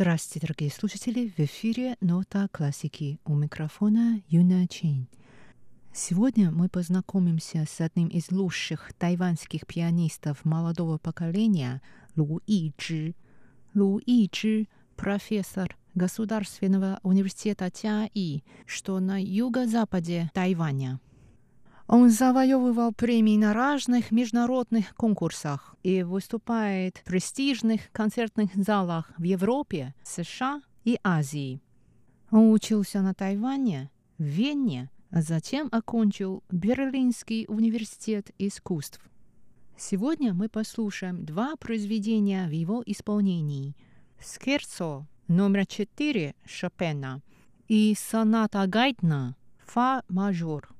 Здравствуйте, дорогие слушатели! В эфире «Нота классики» у микрофона Юна Чейн. Сегодня мы познакомимся с одним из лучших тайваньских пианистов молодого поколения Лу Ичжи. Лу Ичжи – профессор Государственного университета Тяи, что на юго-западе Тайваня. Он завоевывал премии на разных международных конкурсах и выступает в престижных концертных залах в Европе, США и Азии. Он учился на Тайване, в Вене, а затем окончил Берлинский университет искусств. Сегодня мы послушаем два произведения в его исполнении. «Скерцо» номер 4 Шопена и «Соната Гайтна» «Фа мажор».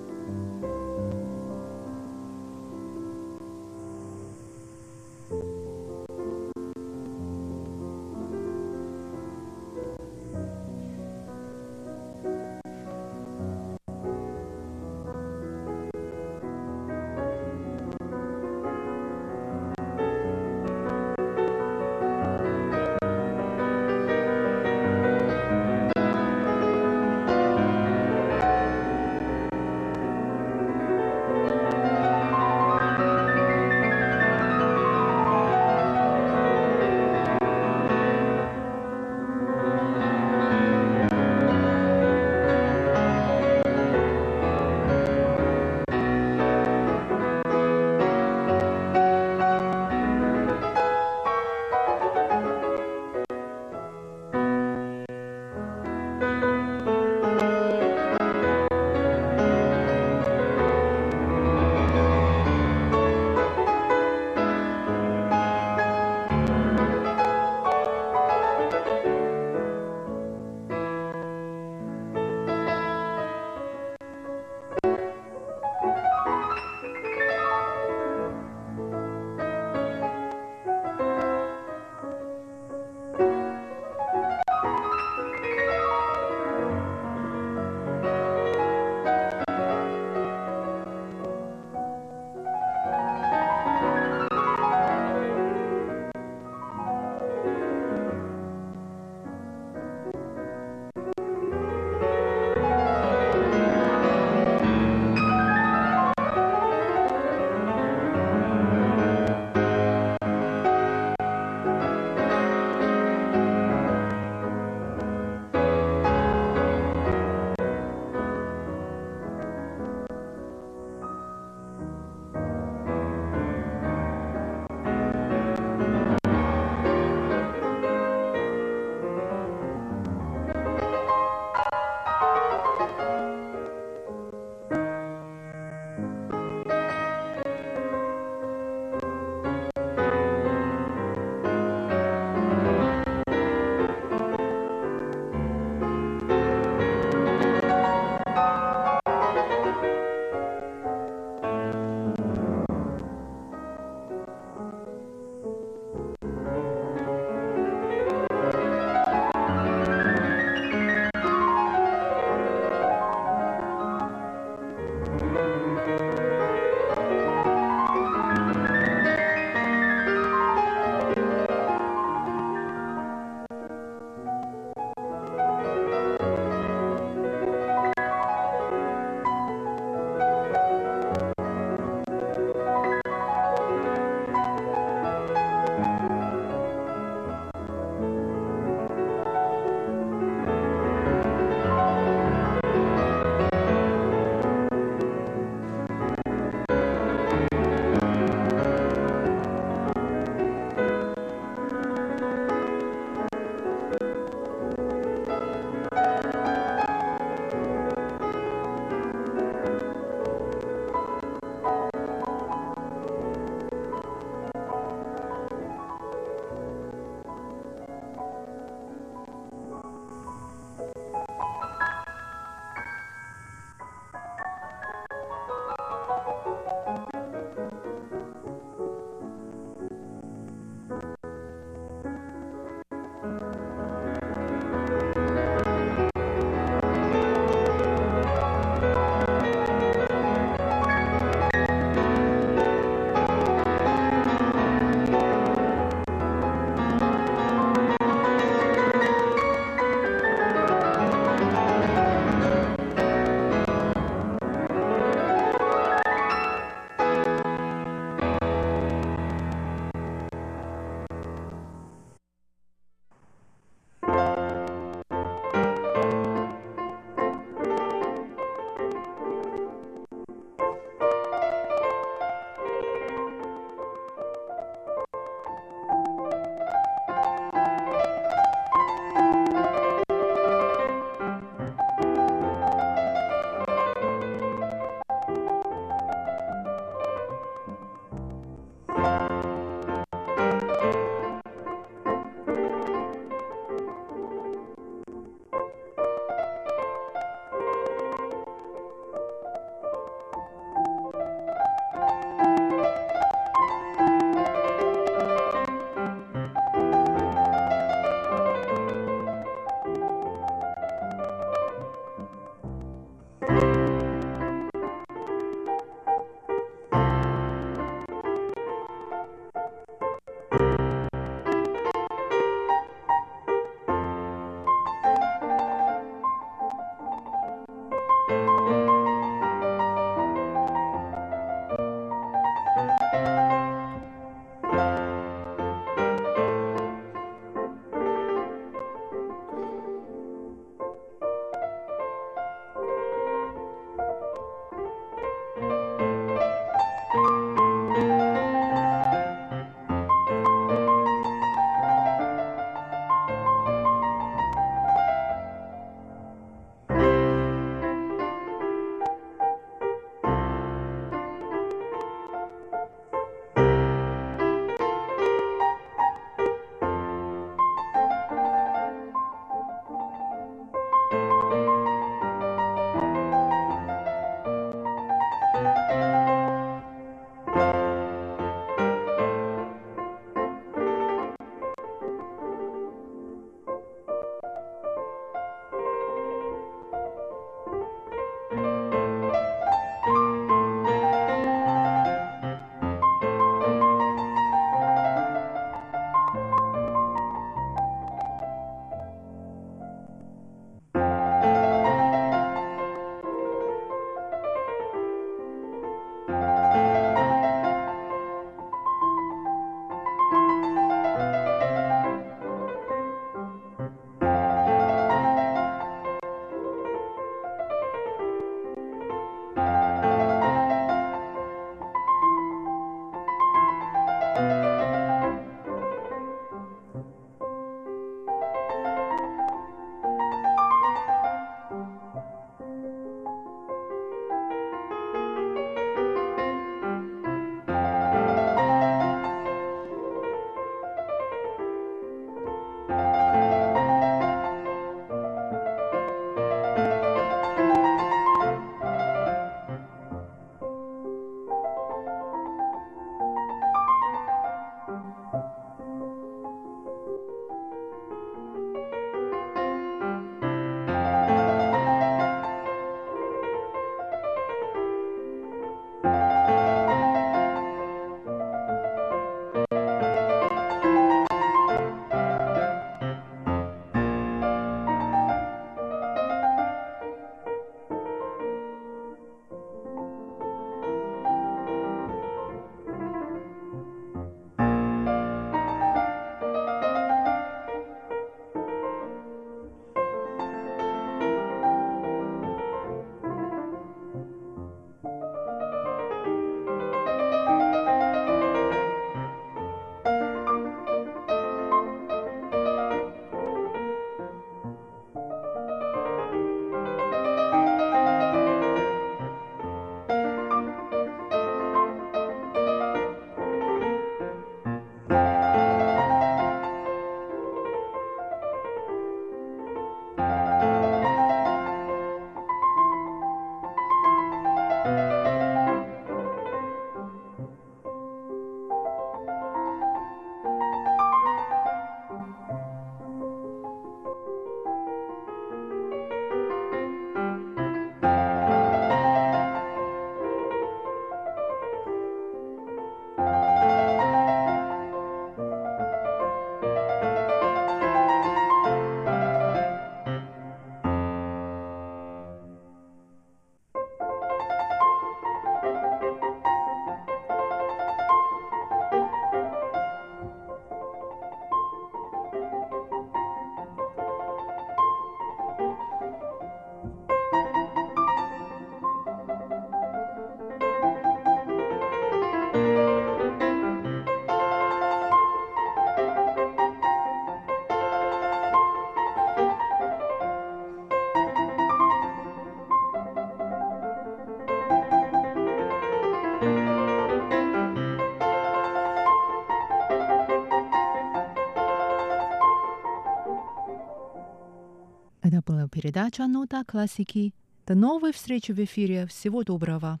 Передача «Нота классики». До новой встречи в эфире. Всего доброго.